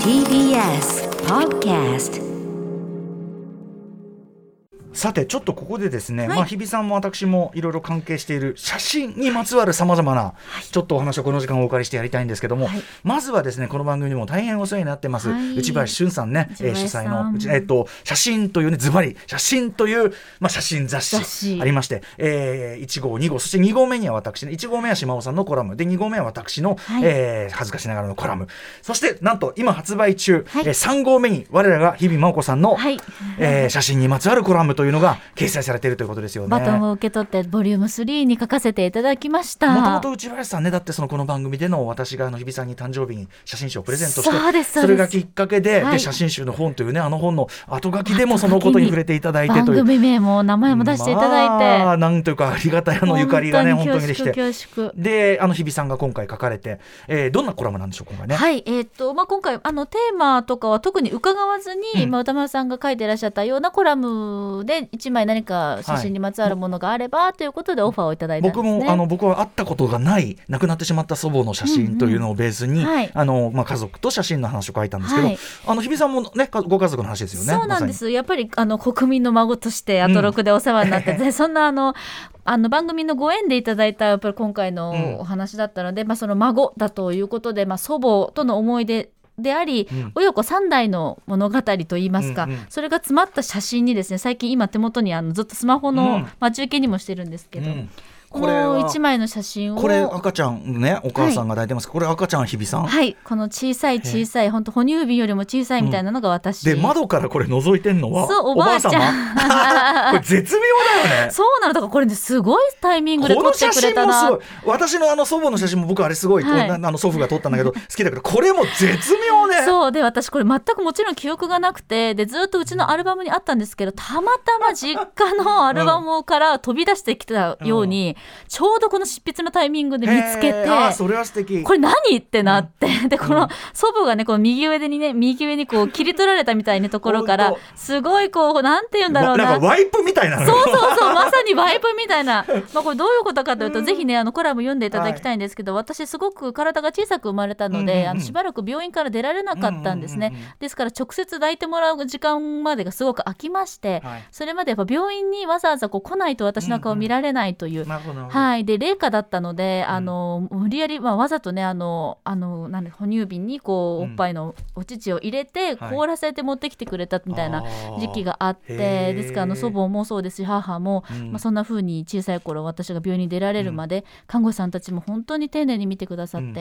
TBS Podcast さてちょっとここでですね、まあ日比さんも私もいろいろ関係している写真にまつわるさまざまな、ちょっとお話をこの時間お借りしてやりたいんですけども、はい。まずはですねこの番組にも大変お世話になってます、はい。内林俊さんね、えー主催のえっ、と写真というねズバリ写真というまあ写真雑誌雑誌。ありまして、えー、1号2号そして2号目には私ね1号目は島尾さんのコラムで2号目は私の、はい。えー恥ずかしながらのコラム。そしてなんと今発売中、はい。えー3号目に我らが日比真央子さんの、はい。えー写真にまつわるコラムというのが掲載されているということですよね。バトンを受け取ってボリューム3に書かせていただきました。もともと内林さんねだってそのこの番組での私があの日比さんに誕生日に写真集をプレゼントしてそれがきっかけで,、はい。で写真集の本というねあの本の後書きでもそのことに触れていただいて番という。組名も名前も出していただいて、まあ、なんというかありがたいあのゆかりがね本当にできて。であの日比さんが今回書かれて、えーどんなコラムなんでしょう今回ね？はい、えーっとまあ、今回あのテーマとかは特に伺わずに、うん。まあ、歌丸さんが書いてらっしゃったようなコラムで一枚何か写真にまつわるものがあれば、ということでオファーをいただいたんですね。僕もあの僕は会ったことがない亡くなってしまった祖母の写真というのをベースに、うんうん。はい。あのまあ、家族と写真の話を書いたんですけど、はい。あの日比さんもねかご家族の話ですよね。そうなんです、やっぱりあの国民の孫としてアトロクでお世話になってて、そんなあのあの番組のご縁でいただいたやっぱり今回うんのお話だったので、まあ、その孫だということで、まあ、祖母との思い出であり、うん。親子3代の物語といいますか、うんうん。それが詰まった写真にですね最近今手元にあのずっとスマホのうん。待ち受けにもしてるんですけど、にうんここれは。の1枚の写真を。これ赤ちゃんねお母さんが抱いてます、これ赤ちゃん日比さん、はい。この小さい小さい本当哺乳瓶よりも小さいみたいなのが私、で窓からこれ覗いてんのはそうおばあちゃん。様 これ絶妙だよね。そうなの。だからこれねすごいタイミングでこ撮ってくの写真れたな私のあの祖母の写真も僕あれすごい、はい。あの祖父が撮ったんだけど 好きだけどこれも絶妙ね。そう。で私これ全くもちろん記憶がなくてでずっとうちのアルバムにあったんですけどたまたま実家のアルバムから飛び出してきたように、ちょうどこの執筆のタイミングで見つけてそれは素敵。これ何ってなって、でこの祖母がねこの右上でにね右上にこう切り取られたみたいなところから すごいこうなんて言うんだろうわななんかワイプみたいな。のそうそうそうまさにワイプみたいな、まあ、これどういうことかというと、ぜひねあのコラム読んでいただきたいんですけど、私すごく体が小さく生まれたので、うんうんうんあのしばらく病院から出られなかったんですね、うんうんうんうん。ですから直接抱いてもらう時間までがすごく空きまして、はい。それまでやっぱ病院にわざわざこう来ないと私の顔見られないという。なるほどなるほどはい、で冷夏だったので、あの無理やり、まあ、わざとねあのあのなんで哺乳瓶にこううん。おっぱいのお乳を入れて、はい。凍らせて持ってきてくれたみたいな時期があってですからあの祖母もそうですし母も、うん。まあ、そんな風に小さい頃私が病院に出られるまで、看護師さんたちも本当に丁寧に見てくださって、うん。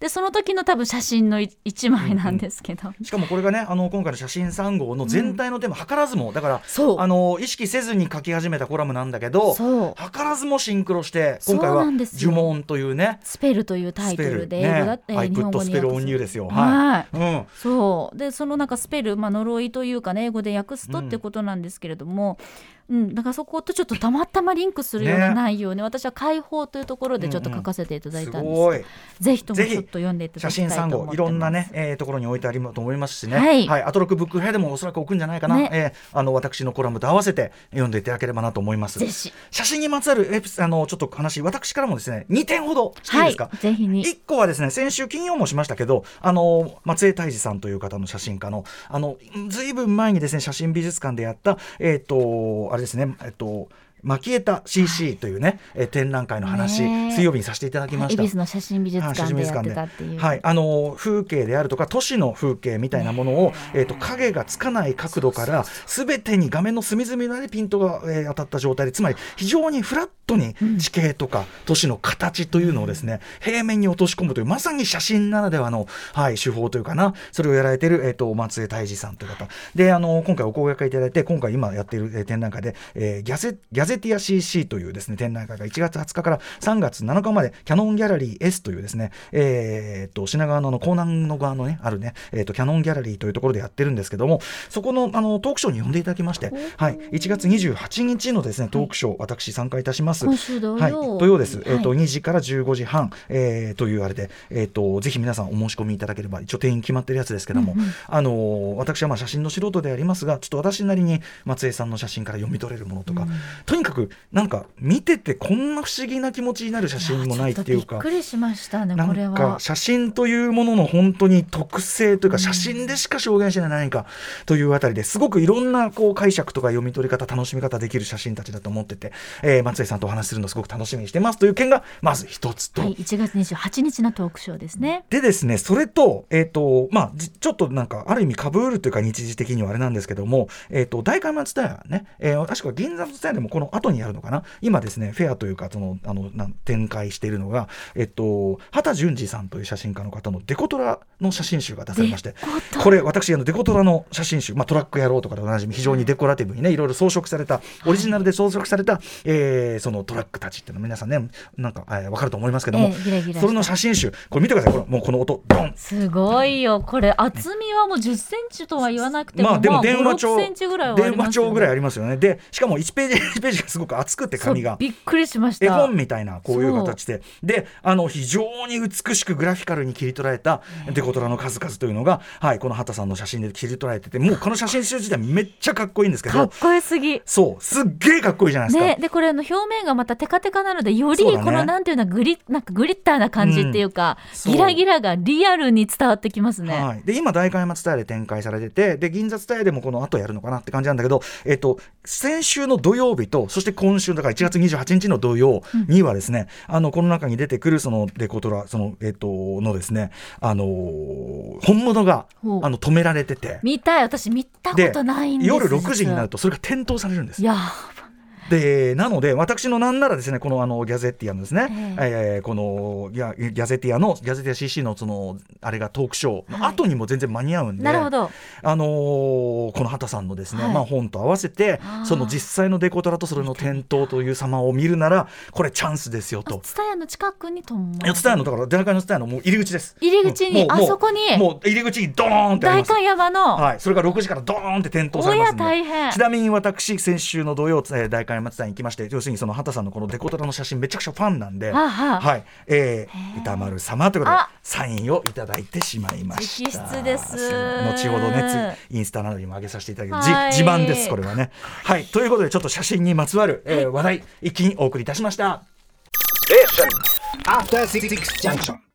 でその時の多分写真のい一枚なんですけど、しかもこれがねあの今回の写真3号の全体のテーマ、図らずもだからそう。あの意識せずに書き始めたコラムなんだけどそう。図らずもシンクロして今回はなんですよ呪文というねスペルというタイトルで英語だって、ね、アイ日プットスペルオンニューですよ。はいはい。うん。そうでそのなんかスペル、まあ、呪いというかね英語で訳すとってことなんですけれども、うんだからそことちょっとたまたまリンクするようなね内容ね私は解放というところでちょっと書かせていただいたんです,、すごい。ぜひともぜひちょっと読んでいただ写真3きたいと思ってます。号いろんなね、えー、ところに置いてありますと思いますしね。はい。アトロックブックフェアでもおそらく置くんじゃないかな。ね。えーあの私のコラムと合わせて読んでいただければなと思います。ぜ。ひ。写真にまつわるエピあのちょっと話私からもですね2点ほどしていいですか？はい。ぜひに。一個はですね先週金曜もしましたけどあの松江泰治さんという方の写真家のあのずいぶん前にですね写真美術館でやったえっ、とあれですねえっ、とマキエタ CC というね、えー展覧会の話、水曜日にさせていただきました。恵比寿の写真美術はい館でやってたっていう、はい、あの風景であるとか都市の風景みたいなものを、えー、と影がつかない角度からすべてに画面の隅々までピントが、えー当たった状態でつまり非常にフラットに地形とか都市の形というのをですね、平面に落とし込むというまさに写真ならではの、はい、手法というかなそれをやられている、えー、と松江泰治さんという方。であの今回お声掛けいただいて今回今やっている、えー展覧会で、えーギャゼギャゼティア CC というですね展覧会が1月20日から3月7日までキャノンギャラリー S というですね、えー、と品川のあの江南の側のねあるね、えー、とキャノンギャラリーというところでやってるんですけどもそこのあのトークショーに呼んでいただきまして、はい、1月28日のですねトークショー、私参加いたします。はい、土曜です、えーとはい2時から15時半、えーというあれで、えー、とぜひ皆さんお申し込みいただければ一応定員決まってるやつですけども、あのー私はまあ写真の素人でありますがちょっと私なりに松江さんの写真から読み取れるものとか、とににかくなんか見ててこんな不思議な気持ちになる写真もないっていうかびっくりしましたねこれなんかは写真というものの本当に特性というか写真でしか証言しない何かというあたりですごくいろんなこう解釈とか読み取り方楽しみ方できる写真たちだと思ってて、えー松江さんとお話しするのすごく楽しみにしてますという件がまず一つと。はい1月28日のトークショーですねでですね、それと、えっ、と、まあ、じちょっとなんか、ある意味、かぶるというか、日時的にはあれなんですけども、えっ、と、大会松田屋ね、えー確か銀座の蔦屋でもこの後にやるのかな、今ですね、フェアというか、その、あの、展開しているのが、えっ、と、畑淳二さんという写真家の方のデコトラの写真集が出されまして、これ、私、あの、デコトラの写真集、まあ、トラック野郎とかでおなじみ、非常にデコラティブにね、いろいろ装飾された、オリジナルで装飾された、えーそのトラックたちっていうの皆さんね、なんか、えーわかると思いますけども、ええギラギラした。それの写真集、これ見てください、これ、もうこの音、ドン。すごいよ。これ厚みはもう10センチとは言わなくてもまあでも電話5 6帳電話帳ぐらいありますよね。でしかも1ページ1ページがすごく厚くて紙が。びっくりしました。絵本みたいなこういう形で。であの非常に美しくグラフィカルに切り取られたデコトラの数々というのが、はい、この畑さんの写真で切り取られててもうこの写真集自体めっちゃかっこいいんですけどかっこよすぎ。そうすっげえかっこいいじゃないですか。ね、でこれあの表面がまたテカテカなのでよりこのなんていうのグリなんかグリッターな感じっていうか、そう。ギラギラがリアルに伝わってきますね。はい、で今大会松田屋で展開されててで銀座蔦屋でもこの後やるのかなって感じなんだけど、えっと、先週の土曜日とそして今週だから1月28日の土曜にはですね、あのこの中に出てくるそのデコトラその、えっと、のですね、あのー本物があの止められてて。見たい。私見たことないんです夜6時になるととそれが点灯されるんです。いやでなので私のなんならですねこのあのギャゼッティアのですね、ええ。ーこのギャギャゼッティアのギャゼティア CC のそのあれがトークショーの後にも全然間に合うんで、なるほど。あのーこの畑さんのですね、はい。まあ、本と合わせてその実際のデコトラとそれの店頭という様を見るならこれチャンスですよと。ツタヤの近くにともいやツタヤのだから出会いのツタヤのもう入り口です。入り口にもうもうあそこに。もう入り口にドーンってあり代ます。官山の、はい、それが6時からドーンって点灯されますんで。大変。ちなみに私先週の土曜、えー、大会松田に行きまして要するにその畑さんのこのデコトラの写真めちゃくちゃファンなんで、はあはあ。はい、えー、歌丸様ということであ。サインをいただいてしまいました。直筆です。後ほどねつインスタなどにも上げさせていただきはい。自自慢ですこれはね。はい。ということでちょっと写真にまつわる、えー話題一気にお送りいたしました。Junction.